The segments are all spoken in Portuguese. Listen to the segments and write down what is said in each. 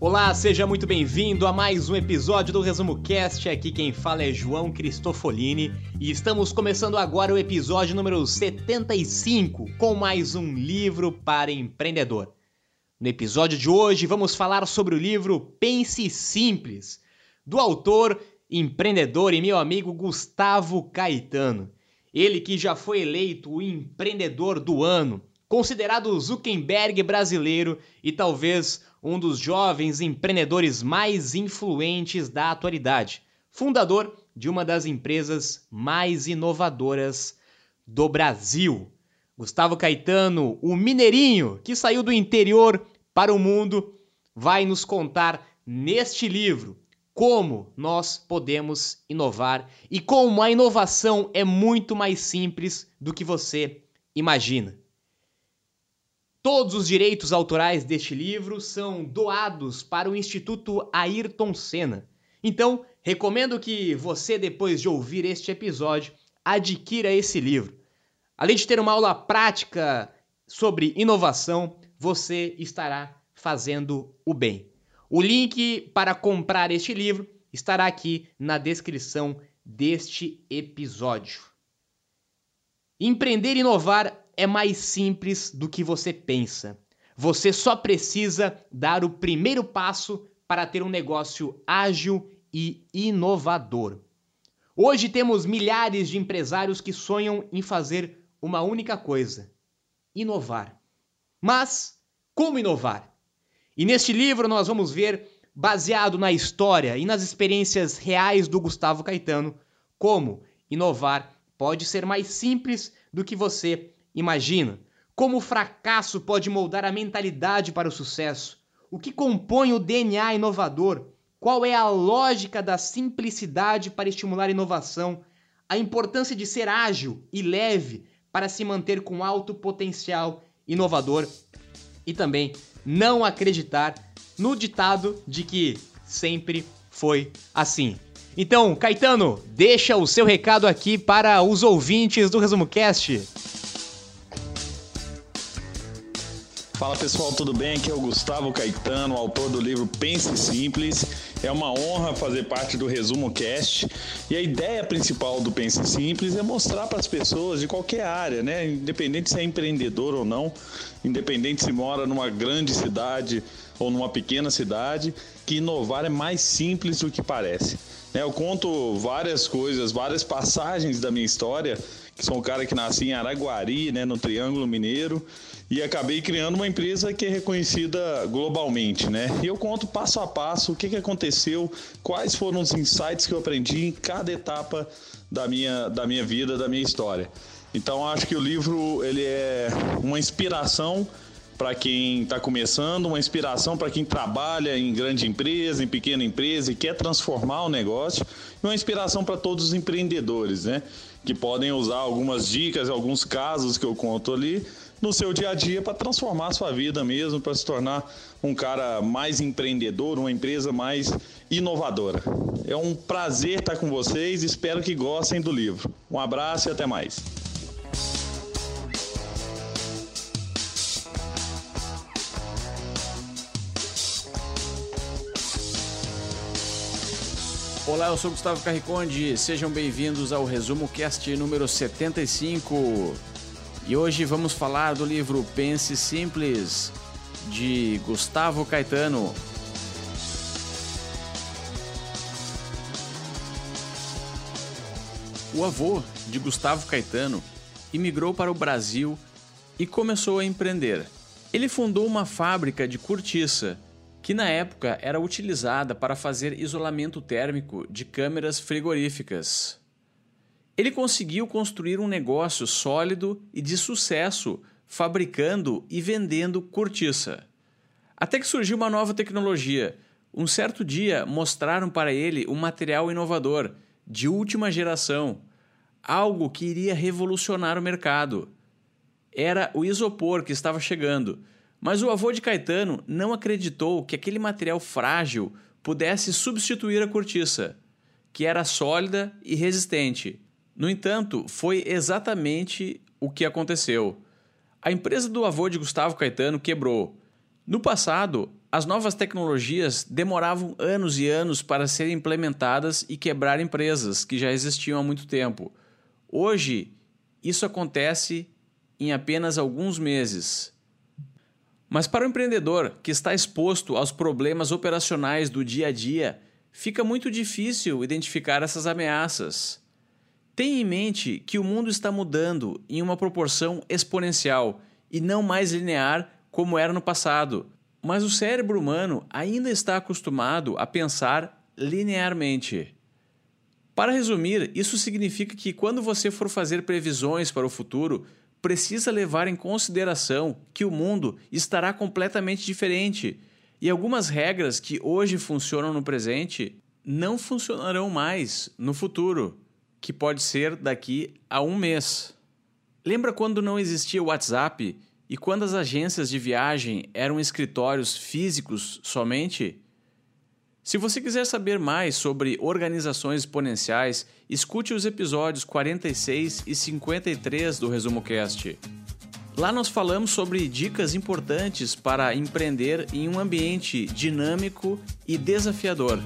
Olá, seja muito bem-vindo a mais um episódio do Resumo Cast. Aqui quem fala é João Cristofolini e estamos começando agora o episódio número 75 com mais um livro para empreendedor. No episódio de hoje vamos falar sobre o livro Pense Simples, do autor, empreendedor e meu amigo Gustavo Caetano. Ele que já foi eleito o empreendedor do ano, considerado o Zuckerberg brasileiro e talvez um dos jovens empreendedores mais influentes da atualidade, fundador de uma das empresas mais inovadoras do Brasil. Gustavo Caetano, o mineirinho que saiu do interior para o mundo, vai nos contar neste livro como nós podemos inovar e como a inovação é muito mais simples do que você imagina. Todos os direitos autorais deste livro são doados para o Instituto Ayrton Senna. Então, recomendo que você, depois de ouvir este episódio, adquira esse livro. Além de ter uma aula prática sobre inovação, você estará fazendo o bem. O link para comprar este livro estará aqui na descrição deste episódio. Empreender e inovar é mais simples do que você pensa. Você só precisa dar o primeiro passo para ter um negócio ágil e inovador. Hoje temos milhares de empresários que sonham em fazer uma única coisa: inovar. Mas como inovar? E neste livro nós vamos ver, baseado na história e nas experiências reais do Gustavo Caetano, como inovar pode ser mais simples do que você Imagina como o fracasso pode moldar a mentalidade para o sucesso. O que compõe o DNA inovador? Qual é a lógica da simplicidade para estimular a inovação? A importância de ser ágil e leve para se manter com alto potencial inovador e também não acreditar no ditado de que sempre foi assim. Então, Caetano, deixa o seu recado aqui para os ouvintes do Resumo Cast. Fala pessoal, tudo bem? Aqui é o Gustavo Caetano, autor do livro Pense Simples. É uma honra fazer parte do Resumo Cast. E a ideia principal do Pense Simples é mostrar para as pessoas de qualquer área, né? Independente se é empreendedor ou não, independente se mora numa grande cidade ou numa pequena cidade, que inovar é mais simples do que parece. Né? Eu conto várias coisas, várias passagens da minha história, que sou um cara que nasci em Araguari, né, no Triângulo Mineiro e acabei criando uma empresa que é reconhecida globalmente, né? E eu conto passo a passo o que, que aconteceu, quais foram os insights que eu aprendi em cada etapa da minha, da minha vida, da minha história. Então acho que o livro ele é uma inspiração para quem está começando, uma inspiração para quem trabalha em grande empresa, em pequena empresa e quer transformar o negócio, e uma inspiração para todos os empreendedores, né? Que podem usar algumas dicas, alguns casos que eu conto ali no seu dia a dia para transformar a sua vida mesmo, para se tornar um cara mais empreendedor, uma empresa mais inovadora. É um prazer estar com vocês, espero que gostem do livro. Um abraço e até mais. Olá, eu sou Gustavo Carriconde, sejam bem-vindos ao Resumo Cast número 75. E hoje vamos falar do livro Pense Simples, de Gustavo Caetano. O avô de Gustavo Caetano imigrou para o Brasil e começou a empreender. Ele fundou uma fábrica de cortiça, que na época era utilizada para fazer isolamento térmico de câmeras frigoríficas. Ele conseguiu construir um negócio sólido e de sucesso fabricando e vendendo cortiça. Até que surgiu uma nova tecnologia. Um certo dia mostraram para ele um material inovador, de última geração, algo que iria revolucionar o mercado. Era o isopor que estava chegando, mas o avô de Caetano não acreditou que aquele material frágil pudesse substituir a cortiça, que era sólida e resistente. No entanto, foi exatamente o que aconteceu. A empresa do avô de Gustavo Caetano quebrou. No passado, as novas tecnologias demoravam anos e anos para serem implementadas e quebrar empresas que já existiam há muito tempo. Hoje, isso acontece em apenas alguns meses. Mas para o empreendedor que está exposto aos problemas operacionais do dia a dia, fica muito difícil identificar essas ameaças. Tenha em mente que o mundo está mudando em uma proporção exponencial e não mais linear como era no passado. Mas o cérebro humano ainda está acostumado a pensar linearmente. Para resumir, isso significa que quando você for fazer previsões para o futuro, precisa levar em consideração que o mundo estará completamente diferente e algumas regras que hoje funcionam no presente não funcionarão mais no futuro que pode ser daqui a um mês. Lembra quando não existia o WhatsApp e quando as agências de viagem eram escritórios físicos somente? Se você quiser saber mais sobre organizações exponenciais, escute os episódios 46 e 53 do Resumo Cast. Lá nós falamos sobre dicas importantes para empreender em um ambiente dinâmico e desafiador.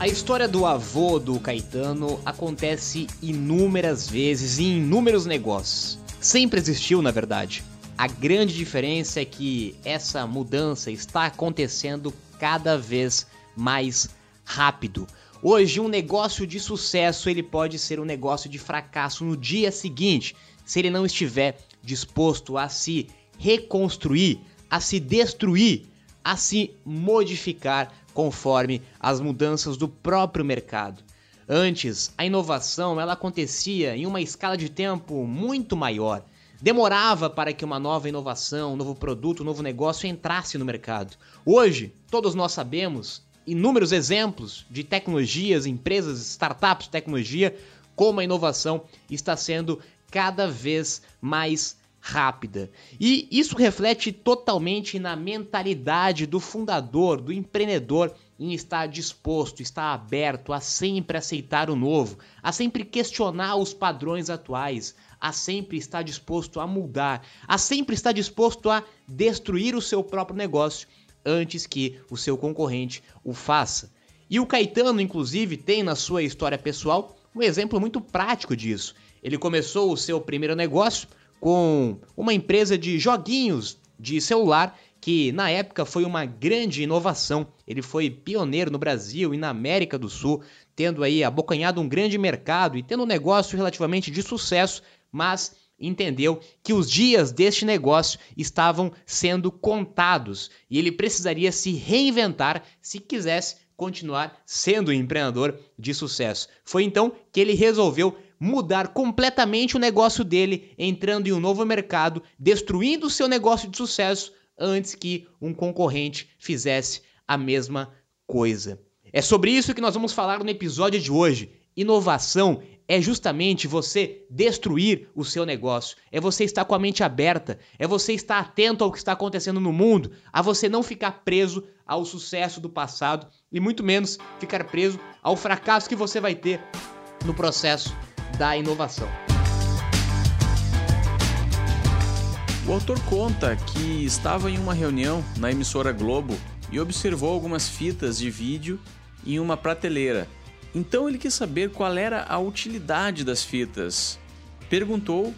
A história do avô do Caetano acontece inúmeras vezes em inúmeros negócios. Sempre existiu, na verdade. A grande diferença é que essa mudança está acontecendo cada vez mais rápido. Hoje, um negócio de sucesso ele pode ser um negócio de fracasso no dia seguinte, se ele não estiver disposto a se reconstruir, a se destruir, a se modificar conforme as mudanças do próprio mercado. Antes, a inovação ela acontecia em uma escala de tempo muito maior. Demorava para que uma nova inovação, um novo produto, um novo negócio entrasse no mercado. Hoje, todos nós sabemos inúmeros exemplos de tecnologias, empresas, startups de tecnologia, como a inovação está sendo cada vez mais rápida. E isso reflete totalmente na mentalidade do fundador, do empreendedor em estar disposto, estar aberto a sempre aceitar o novo, a sempre questionar os padrões atuais, a sempre estar disposto a mudar, a sempre estar disposto a destruir o seu próprio negócio antes que o seu concorrente o faça. E o Caetano, inclusive, tem na sua história pessoal um exemplo muito prático disso. Ele começou o seu primeiro negócio com uma empresa de joguinhos de celular que na época foi uma grande inovação. Ele foi pioneiro no Brasil e na América do Sul, tendo aí abocanhado um grande mercado e tendo um negócio relativamente de sucesso, mas entendeu que os dias deste negócio estavam sendo contados e ele precisaria se reinventar se quisesse continuar sendo um empreendedor de sucesso. Foi então que ele resolveu mudar completamente o negócio dele, entrando em um novo mercado, destruindo o seu negócio de sucesso antes que um concorrente fizesse a mesma coisa. É sobre isso que nós vamos falar no episódio de hoje. Inovação é justamente você destruir o seu negócio, é você estar com a mente aberta, é você estar atento ao que está acontecendo no mundo, a você não ficar preso ao sucesso do passado e muito menos ficar preso ao fracasso que você vai ter no processo da inovação. O autor conta que estava em uma reunião na emissora Globo e observou algumas fitas de vídeo em uma prateleira. Então ele quis saber qual era a utilidade das fitas. Perguntou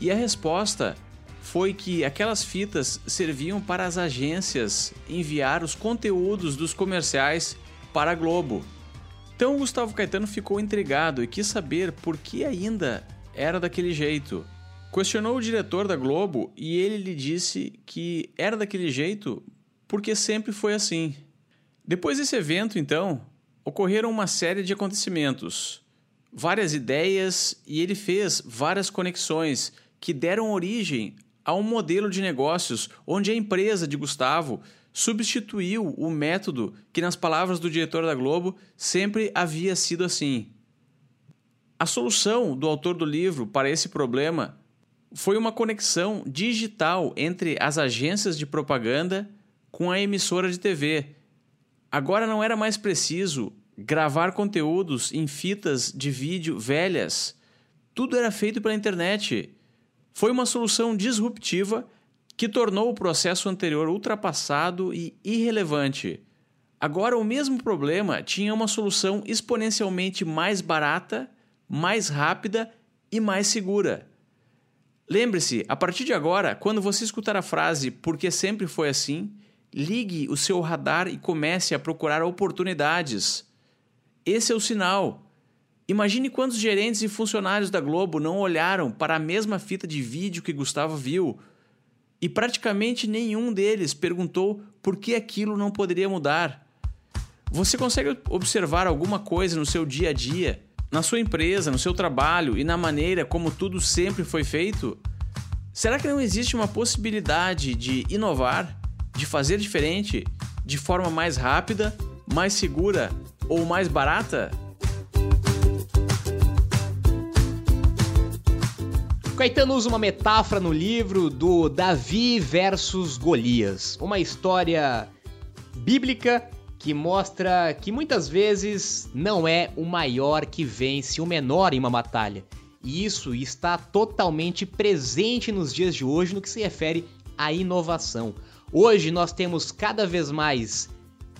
e a resposta foi que aquelas fitas serviam para as agências enviar os conteúdos dos comerciais para a Globo. Então Gustavo Caetano ficou intrigado e quis saber por que ainda era daquele jeito. Questionou o diretor da Globo e ele lhe disse que era daquele jeito porque sempre foi assim. Depois desse evento, então, ocorreram uma série de acontecimentos. várias ideias e ele fez várias conexões que deram origem a um modelo de negócios onde a empresa de Gustavo substituiu o método que, nas palavras do diretor da Globo, sempre havia sido assim. A solução do autor do livro para esse problema foi uma conexão digital entre as agências de propaganda com a emissora de TV. Agora não era mais preciso gravar conteúdos em fitas de vídeo velhas. Tudo era feito pela internet. Foi uma solução disruptiva que tornou o processo anterior ultrapassado e irrelevante. Agora, o mesmo problema tinha uma solução exponencialmente mais barata, mais rápida e mais segura. Lembre-se, a partir de agora, quando você escutar a frase porque sempre foi assim, ligue o seu radar e comece a procurar oportunidades. Esse é o sinal. Imagine quantos gerentes e funcionários da Globo não olharam para a mesma fita de vídeo que Gustavo viu e praticamente nenhum deles perguntou por que aquilo não poderia mudar. Você consegue observar alguma coisa no seu dia a dia, na sua empresa, no seu trabalho e na maneira como tudo sempre foi feito? Será que não existe uma possibilidade de inovar, de fazer diferente, de forma mais rápida, mais segura ou mais barata? Caetano usa uma metáfora no livro do Davi versus Golias, uma história bíblica que mostra que muitas vezes não é o maior que vence o menor em uma batalha. E isso está totalmente presente nos dias de hoje no que se refere à inovação. Hoje nós temos cada vez mais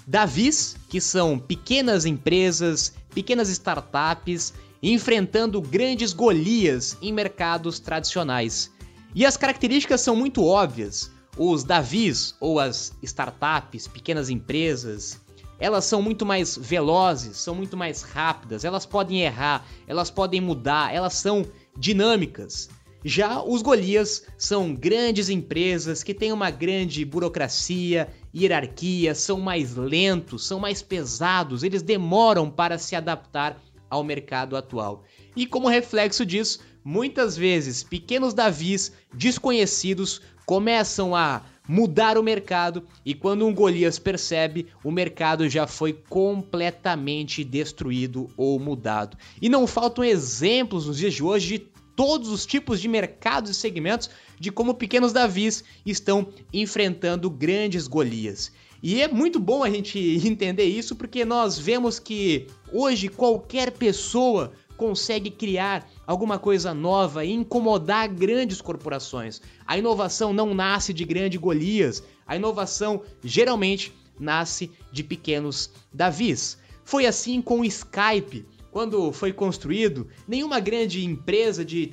Davis, que são pequenas empresas, pequenas startups enfrentando grandes Golias em mercados tradicionais. E as características são muito óbvias. Os Davis ou as startups, pequenas empresas, elas são muito mais velozes, são muito mais rápidas, elas podem errar, elas podem mudar, elas são dinâmicas. Já os Golias são grandes empresas que têm uma grande burocracia, hierarquia, são mais lentos, são mais pesados, eles demoram para se adaptar ao mercado atual. E como reflexo disso, muitas vezes pequenos Davis desconhecidos começam a mudar o mercado e quando um Golias percebe, o mercado já foi completamente destruído ou mudado. E não faltam exemplos nos dias de hoje de todos os tipos de mercados e segmentos de como pequenos Davis estão enfrentando grandes Golias. E é muito bom a gente entender isso porque nós vemos que hoje qualquer pessoa consegue criar alguma coisa nova e incomodar grandes corporações. A inovação não nasce de grandes Golias, a inovação geralmente nasce de pequenos Davis. Foi assim com o Skype. Quando foi construído, nenhuma grande empresa de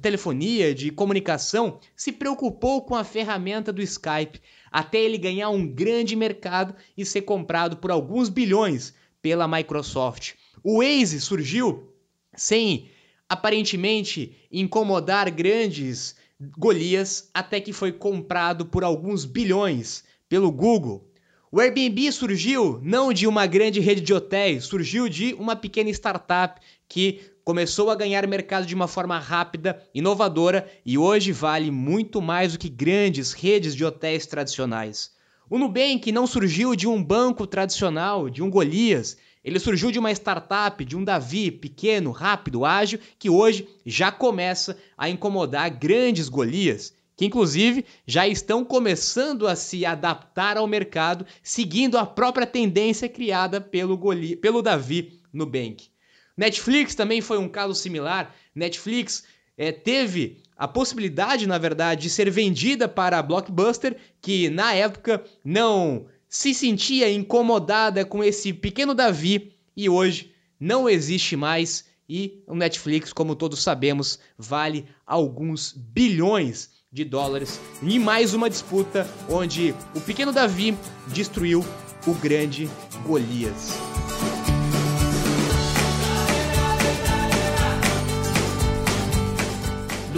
telefonia, de comunicação, se preocupou com a ferramenta do Skype até ele ganhar um grande mercado e ser comprado por alguns bilhões pela Microsoft. O Waze surgiu sem aparentemente incomodar grandes Golias até que foi comprado por alguns bilhões pelo Google. O Airbnb surgiu não de uma grande rede de hotéis, surgiu de uma pequena startup que começou a ganhar mercado de uma forma rápida, inovadora e hoje vale muito mais do que grandes redes de hotéis tradicionais. O Nubank não surgiu de um banco tradicional, de um Golias, ele surgiu de uma startup, de um Davi pequeno, rápido, ágil, que hoje já começa a incomodar grandes Golias, que inclusive já estão começando a se adaptar ao mercado, seguindo a própria tendência criada pelo, Goli pelo Davi Nubank. Netflix também foi um caso similar. Netflix é, teve a possibilidade, na verdade, de ser vendida para a Blockbuster, que na época não se sentia incomodada com esse pequeno Davi e hoje não existe mais. E o Netflix, como todos sabemos, vale alguns bilhões de dólares em mais uma disputa onde o pequeno Davi destruiu o grande Golias.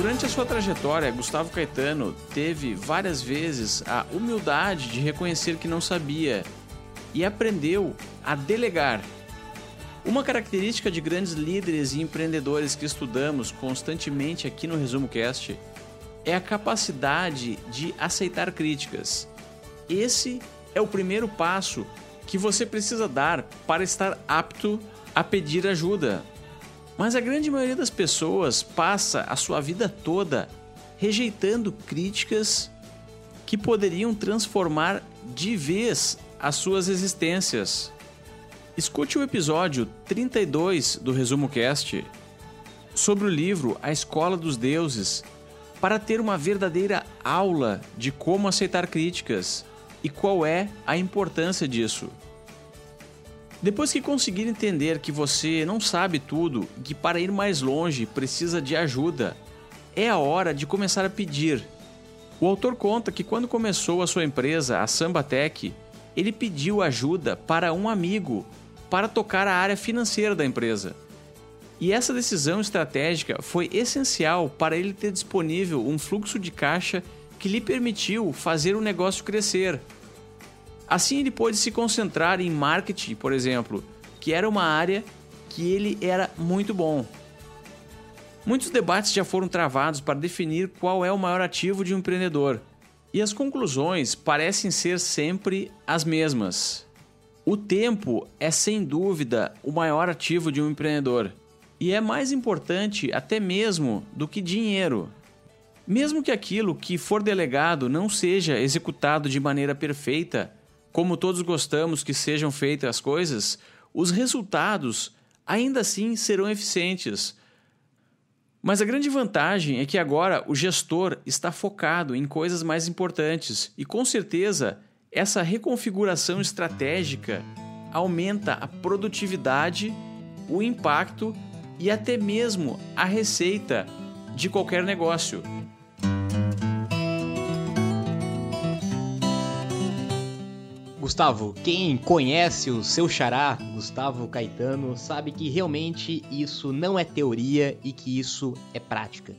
Durante a sua trajetória, Gustavo Caetano teve várias vezes a humildade de reconhecer que não sabia e aprendeu a delegar. Uma característica de grandes líderes e empreendedores que estudamos constantemente aqui no Resumo Cast é a capacidade de aceitar críticas. Esse é o primeiro passo que você precisa dar para estar apto a pedir ajuda. Mas a grande maioria das pessoas passa a sua vida toda rejeitando críticas que poderiam transformar de vez as suas existências. Escute o episódio 32 do Resumo Cast sobre o livro A Escola dos Deuses para ter uma verdadeira aula de como aceitar críticas e qual é a importância disso. Depois que conseguir entender que você não sabe tudo e que para ir mais longe precisa de ajuda, é a hora de começar a pedir. O autor conta que quando começou a sua empresa, a Sambatec, ele pediu ajuda para um amigo para tocar a área financeira da empresa. E essa decisão estratégica foi essencial para ele ter disponível um fluxo de caixa que lhe permitiu fazer o negócio crescer. Assim, ele pôde se concentrar em marketing, por exemplo, que era uma área que ele era muito bom. Muitos debates já foram travados para definir qual é o maior ativo de um empreendedor, e as conclusões parecem ser sempre as mesmas. O tempo é sem dúvida o maior ativo de um empreendedor, e é mais importante até mesmo do que dinheiro. Mesmo que aquilo que for delegado não seja executado de maneira perfeita, como todos gostamos que sejam feitas as coisas, os resultados ainda assim serão eficientes. Mas a grande vantagem é que agora o gestor está focado em coisas mais importantes e com certeza essa reconfiguração estratégica aumenta a produtividade, o impacto e até mesmo a receita de qualquer negócio. Gustavo, quem conhece o seu xará, Gustavo Caetano, sabe que realmente isso não é teoria e que isso é prática.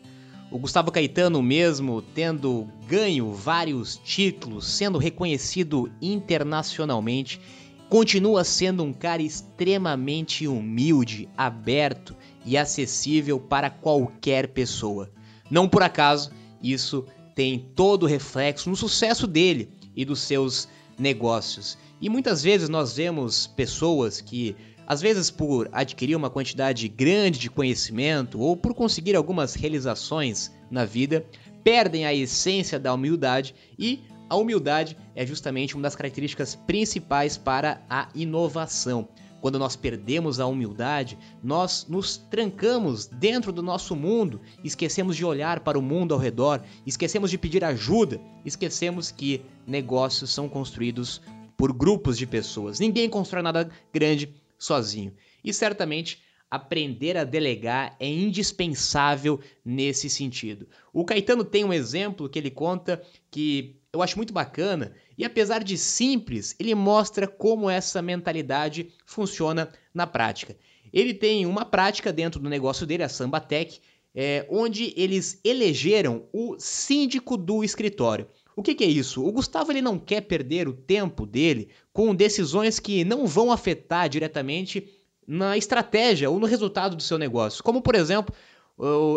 O Gustavo Caetano, mesmo tendo ganho vários títulos, sendo reconhecido internacionalmente, continua sendo um cara extremamente humilde, aberto e acessível para qualquer pessoa. Não por acaso, isso tem todo o reflexo no sucesso dele e dos seus negócios. E muitas vezes nós vemos pessoas que, às vezes por adquirir uma quantidade grande de conhecimento ou por conseguir algumas realizações na vida, perdem a essência da humildade e a humildade é justamente uma das características principais para a inovação. Quando nós perdemos a humildade, nós nos trancamos dentro do nosso mundo, esquecemos de olhar para o mundo ao redor, esquecemos de pedir ajuda, esquecemos que negócios são construídos por grupos de pessoas. Ninguém constrói nada grande sozinho. E certamente aprender a delegar é indispensável nesse sentido. O Caetano tem um exemplo que ele conta que eu acho muito bacana e apesar de simples, ele mostra como essa mentalidade funciona na prática. Ele tem uma prática dentro do negócio dele, a Sambatec, é, onde eles elegeram o síndico do escritório. O que, que, é isso? O Gustavo ele não quer perder o tempo dele com decisões que não vão afetar diretamente na estratégia ou no resultado do seu negócio. Como, por exemplo,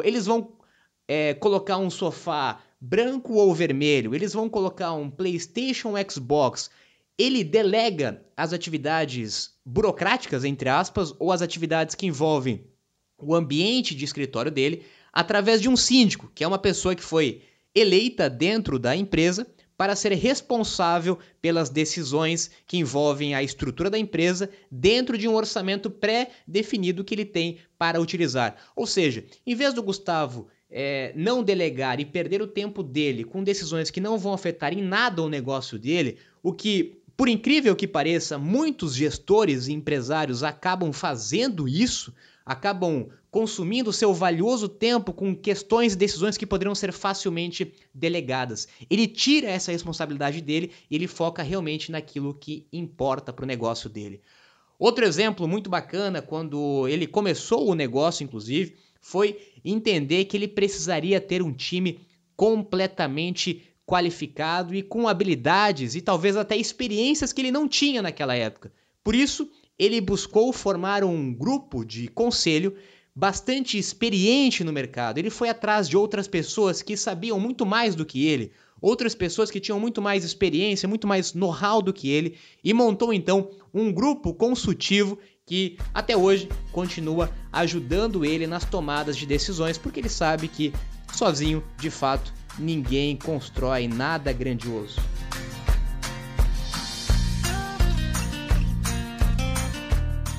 eles vão é, colocar um sofá branco ou vermelho, eles vão colocar um PlayStation Xbox. Ele delega as atividades burocráticas, entre aspas, ou as atividades que envolvem o ambiente de escritório dele através de um síndico, que é uma pessoa que foi eleita dentro da empresa para ser responsável pelas decisões que envolvem a estrutura da empresa dentro de um orçamento pré-definido que ele tem para utilizar. Ou seja, em vez do Gustavo é, não delegar e perder o tempo dele com decisões que não vão afetar em nada o negócio dele, o que, por incrível que pareça, muitos gestores e empresários acabam fazendo isso, acabam consumindo seu valioso tempo com questões e decisões que poderiam ser facilmente delegadas. Ele tira essa responsabilidade dele e ele foca realmente naquilo que importa para o negócio dele. Outro exemplo muito bacana, quando ele começou o negócio, inclusive, foi entender que ele precisaria ter um time completamente qualificado e com habilidades e talvez até experiências que ele não tinha naquela época. Por isso, ele buscou formar um grupo de conselho bastante experiente no mercado. Ele foi atrás de outras pessoas que sabiam muito mais do que ele, outras pessoas que tinham muito mais experiência, muito mais know-how do que ele, e montou então um grupo consultivo que até hoje continua ajudando ele nas tomadas de decisões, porque ele sabe que sozinho, de fato, ninguém constrói nada grandioso.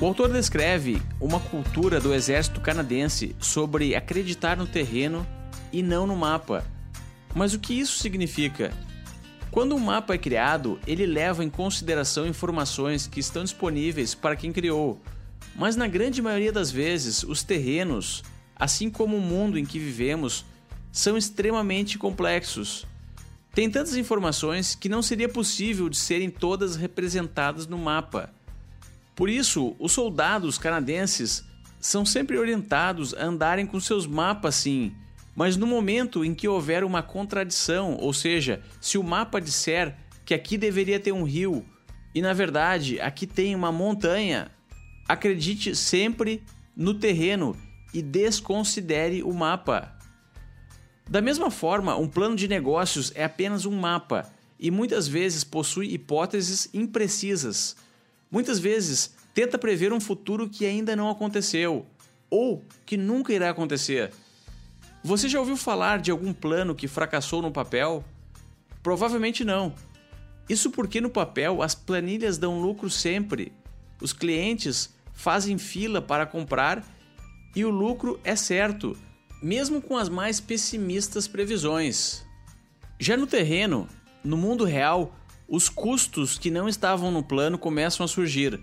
O autor descreve uma cultura do exército canadense sobre acreditar no terreno e não no mapa. Mas o que isso significa? Quando um mapa é criado, ele leva em consideração informações que estão disponíveis para quem criou. Mas na grande maioria das vezes, os terrenos, assim como o mundo em que vivemos, são extremamente complexos. Tem tantas informações que não seria possível de serem todas representadas no mapa. Por isso, os soldados canadenses são sempre orientados a andarem com seus mapas sim, mas no momento em que houver uma contradição, ou seja, se o mapa disser que aqui deveria ter um rio e na verdade aqui tem uma montanha, acredite sempre no terreno e desconsidere o mapa. Da mesma forma, um plano de negócios é apenas um mapa e muitas vezes possui hipóteses imprecisas. Muitas vezes tenta prever um futuro que ainda não aconteceu ou que nunca irá acontecer. Você já ouviu falar de algum plano que fracassou no papel? Provavelmente não. Isso porque no papel as planilhas dão lucro sempre. Os clientes fazem fila para comprar e o lucro é certo, mesmo com as mais pessimistas previsões. Já no terreno, no mundo real, os custos que não estavam no plano começam a surgir.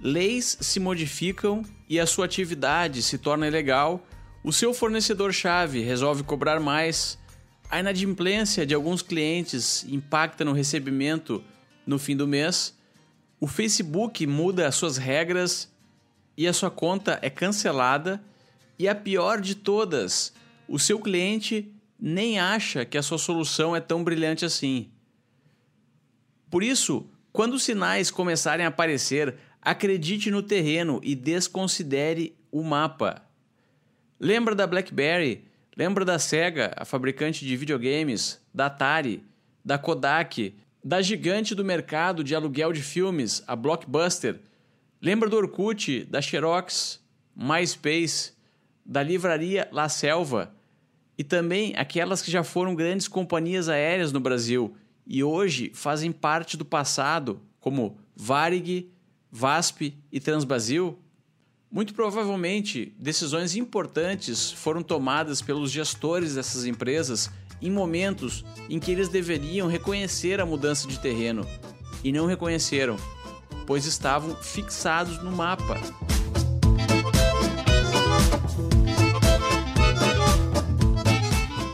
Leis se modificam e a sua atividade se torna ilegal. O seu fornecedor-chave resolve cobrar mais. A inadimplência de alguns clientes impacta no recebimento no fim do mês. O Facebook muda as suas regras e a sua conta é cancelada. E a pior de todas, o seu cliente nem acha que a sua solução é tão brilhante assim. Por isso, quando os sinais começarem a aparecer, acredite no terreno e desconsidere o mapa. Lembra da BlackBerry? Lembra da Sega, a fabricante de videogames, da Atari, da Kodak, da gigante do mercado de aluguel de filmes, a Blockbuster? Lembra do Orkut, da Xerox, MySpace, da livraria La Selva e também aquelas que já foram grandes companhias aéreas no Brasil e hoje fazem parte do passado, como Varig, VASP e Transbrasil? Muito provavelmente, decisões importantes foram tomadas pelos gestores dessas empresas em momentos em que eles deveriam reconhecer a mudança de terreno e não reconheceram, pois estavam fixados no mapa.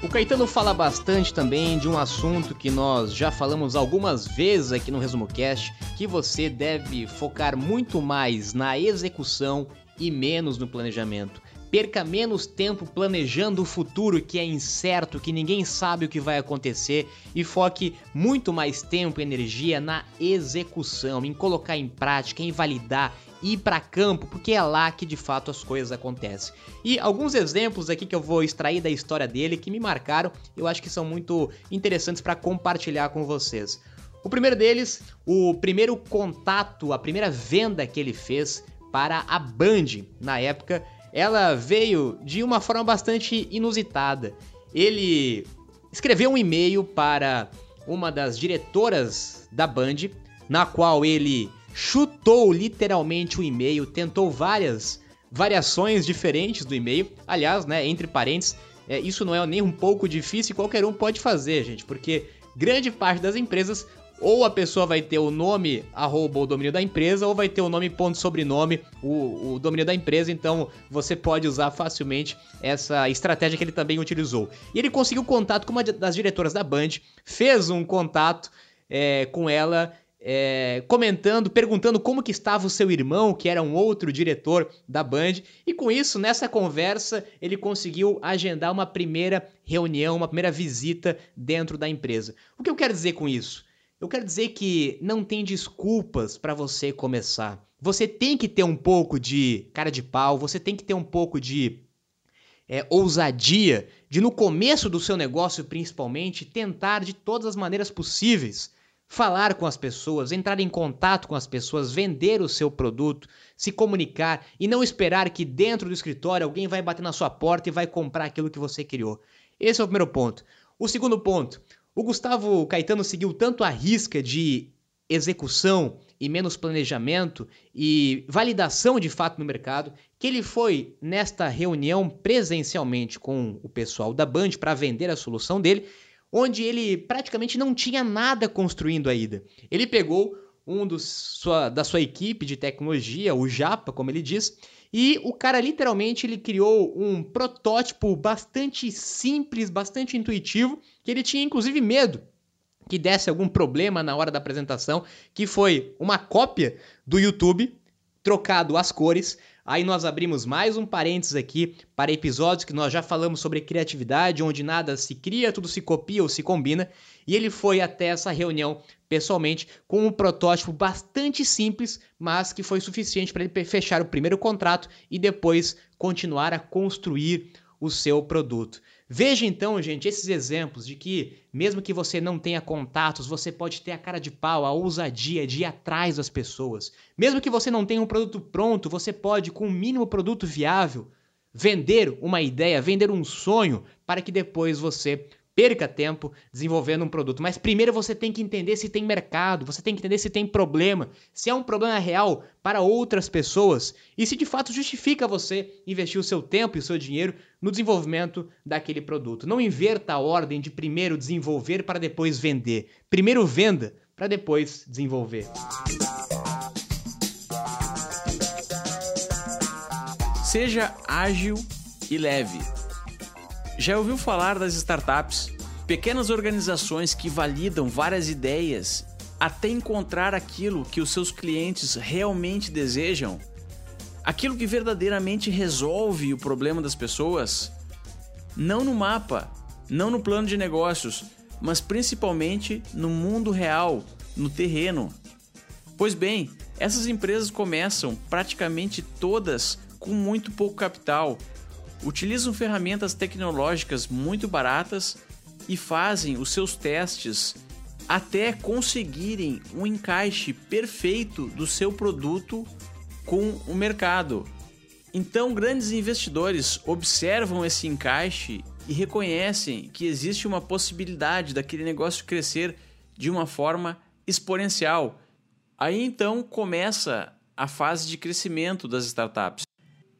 O Caetano fala bastante também de um assunto que nós já falamos algumas vezes aqui no Resumo Cast, que você deve focar muito mais na execução e menos no planejamento. Perca menos tempo planejando o futuro que é incerto, que ninguém sabe o que vai acontecer e foque muito mais tempo e energia na execução, em colocar em prática, em validar, ir para campo, porque é lá que de fato as coisas acontecem. E alguns exemplos aqui que eu vou extrair da história dele que me marcaram, eu acho que são muito interessantes para compartilhar com vocês. O primeiro deles, o primeiro contato, a primeira venda que ele fez para a Band na época ela veio de uma forma bastante inusitada. Ele escreveu um e-mail para uma das diretoras da Band, na qual ele chutou literalmente o e-mail, tentou várias variações diferentes do e-mail. Aliás, né, entre parênteses, é, isso não é nem um pouco difícil, qualquer um pode fazer, gente, porque grande parte das empresas ou a pessoa vai ter o nome arroba o domínio da empresa, ou vai ter o nome ponto sobrenome, o, o domínio da empresa, então você pode usar facilmente essa estratégia que ele também utilizou. E ele conseguiu contato com uma das diretoras da Band, fez um contato é, com ela é, comentando, perguntando como que estava o seu irmão, que era um outro diretor da Band, e com isso, nessa conversa, ele conseguiu agendar uma primeira reunião, uma primeira visita dentro da empresa. O que eu quero dizer com isso? Eu quero dizer que não tem desculpas para você começar. você tem que ter um pouco de cara de pau, você tem que ter um pouco de é, ousadia de, no começo do seu negócio principalmente, tentar de todas as maneiras possíveis falar com as pessoas, entrar em contato com as pessoas, vender o seu produto, se comunicar e não esperar que dentro do escritório alguém vai bater na sua porta e vai comprar aquilo que você criou. Esse é o primeiro ponto. O segundo ponto, o Gustavo Caetano seguiu tanto a risca de execução e menos planejamento e validação de fato no mercado, que ele foi nesta reunião presencialmente com o pessoal da Band para vender a solução dele, onde ele praticamente não tinha nada construindo ainda. Ele pegou um dos, sua, da sua equipe de tecnologia, o Japa, como ele diz, e o cara literalmente ele criou um protótipo bastante simples, bastante intuitivo, que ele tinha inclusive medo que desse algum problema na hora da apresentação, que foi uma cópia do YouTube, trocado as cores. Aí nós abrimos mais um parênteses aqui para episódios que nós já falamos sobre criatividade, onde nada se cria, tudo se copia ou se combina. E ele foi até essa reunião pessoalmente com um protótipo bastante simples, mas que foi suficiente para ele fechar o primeiro contrato e depois continuar a construir o seu produto. Veja então, gente, esses exemplos de que, mesmo que você não tenha contatos, você pode ter a cara de pau, a ousadia de ir atrás das pessoas. Mesmo que você não tenha um produto pronto, você pode, com o um mínimo produto viável, vender uma ideia, vender um sonho, para que depois você perca tempo desenvolvendo um produto. Mas primeiro você tem que entender se tem mercado, você tem que entender se tem problema, se é um problema real para outras pessoas e se de fato justifica você investir o seu tempo e o seu dinheiro no desenvolvimento daquele produto. Não inverta a ordem de primeiro desenvolver para depois vender. Primeiro venda para depois desenvolver. Seja ágil e leve. Já ouviu falar das startups? Pequenas organizações que validam várias ideias até encontrar aquilo que os seus clientes realmente desejam? Aquilo que verdadeiramente resolve o problema das pessoas? Não no mapa, não no plano de negócios, mas principalmente no mundo real, no terreno. Pois bem, essas empresas começam praticamente todas com muito pouco capital utilizam ferramentas tecnológicas muito baratas e fazem os seus testes até conseguirem um encaixe perfeito do seu produto com o mercado. Então, grandes investidores observam esse encaixe e reconhecem que existe uma possibilidade daquele negócio crescer de uma forma exponencial. Aí então começa a fase de crescimento das startups.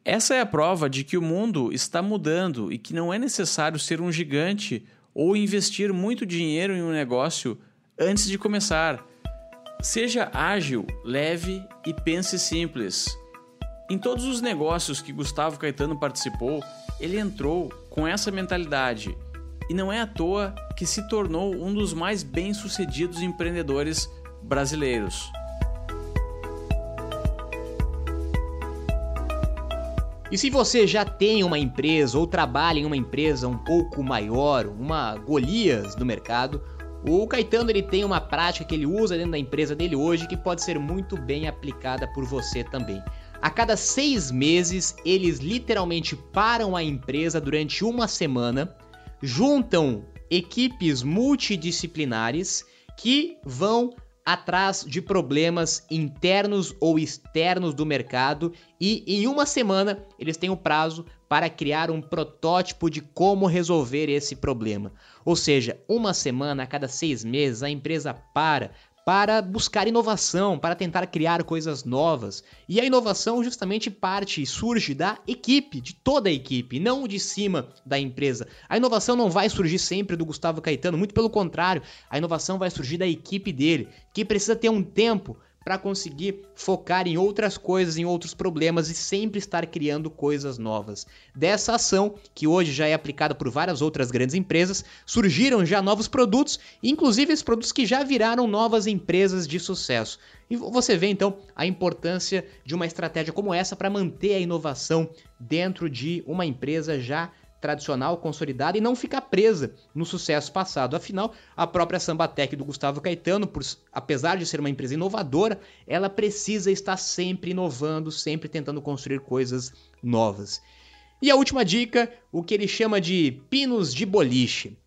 Essa é a prova de que o mundo está mudando e que não é necessário ser um gigante ou investir muito dinheiro em um negócio antes de começar. Seja ágil, leve e pense simples. Em todos os negócios que Gustavo Caetano participou, ele entrou com essa mentalidade e não é à toa que se tornou um dos mais bem-sucedidos empreendedores brasileiros. E se você já tem uma empresa ou trabalha em uma empresa um pouco maior, uma Golias do mercado, o Caetano ele tem uma prática que ele usa dentro da empresa dele hoje que pode ser muito bem aplicada por você também. A cada seis meses, eles literalmente param a empresa durante uma semana, juntam equipes multidisciplinares que vão atrás de problemas internos ou externos do mercado e em uma semana eles têm o prazo para criar um protótipo de como resolver esse problema. Ou seja, uma semana a cada seis meses a empresa para para buscar inovação, para tentar criar coisas novas. E a inovação justamente parte e surge da equipe, de toda a equipe, não de cima da empresa. A inovação não vai surgir sempre do Gustavo Caetano, muito pelo contrário, a inovação vai surgir da equipe dele, que precisa ter um tempo para conseguir focar em outras coisas, em outros problemas e sempre estar criando coisas novas. Dessa ação, que hoje já é aplicada por várias outras grandes empresas, surgiram já novos produtos, inclusive esses produtos que já viraram novas empresas de sucesso. E você vê então a importância de uma estratégia como essa para manter a inovação dentro de uma empresa já tradicional, consolidada e não ficar presa no sucesso passado. Afinal, a própria Sambatec do Gustavo Caetano, por, apesar de ser uma empresa inovadora, ela precisa estar sempre inovando, sempre tentando construir coisas novas. E a última dica, o que ele chama de pinos de boliche.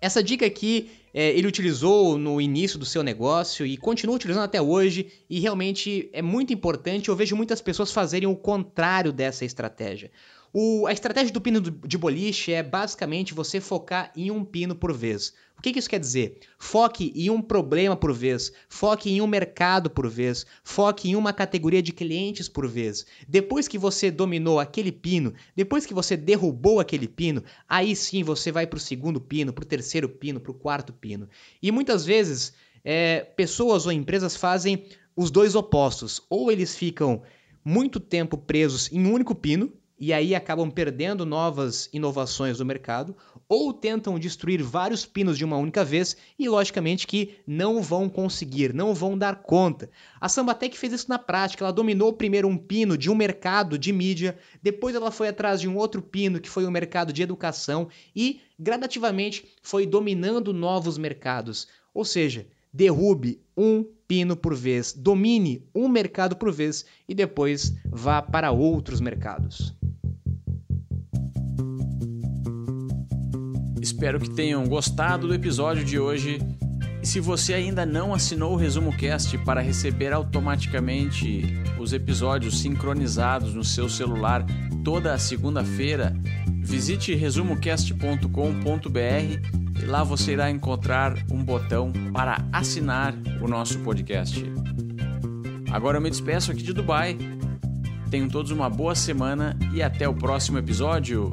Essa dica aqui é, ele utilizou no início do seu negócio e continua utilizando até hoje, e realmente é muito importante. Eu vejo muitas pessoas fazerem o contrário dessa estratégia. O, a estratégia do pino de boliche é basicamente você focar em um pino por vez. O que, que, isso quer dizer? Foque em um problema por vez, foque em um mercado por vez, foque em uma categoria de clientes por vez. Depois que você dominou aquele pino, depois que você derrubou aquele pino, aí sim você vai para o segundo pino, para o terceiro pino, para o quarto pino. E muitas vezes é, pessoas ou empresas fazem os dois opostos. Ou eles ficam muito tempo presos em um único pino, e aí acabam perdendo novas inovações no mercado, ou tentam destruir vários pinos de uma única vez e, logicamente, que não vão conseguir, não vão dar conta. A Sambatec fez isso na prática, ela dominou primeiro um pino de um mercado de mídia, depois ela foi atrás de um outro pino que foi o mercado de educação e, gradativamente, foi dominando novos mercados. Ou seja, derrube um pino por vez, domine um mercado por vez e depois vá para outros mercados. Espero que tenham gostado do episódio de hoje. E se você ainda não assinou o Resumo Cast para receber automaticamente os episódios sincronizados no seu celular toda segunda-feira, visite resumocast.com.br e lá você irá encontrar um botão para assinar o nosso podcast. Agora eu me despeço aqui de Dubai. Tenham todos uma boa semana e até o próximo episódio.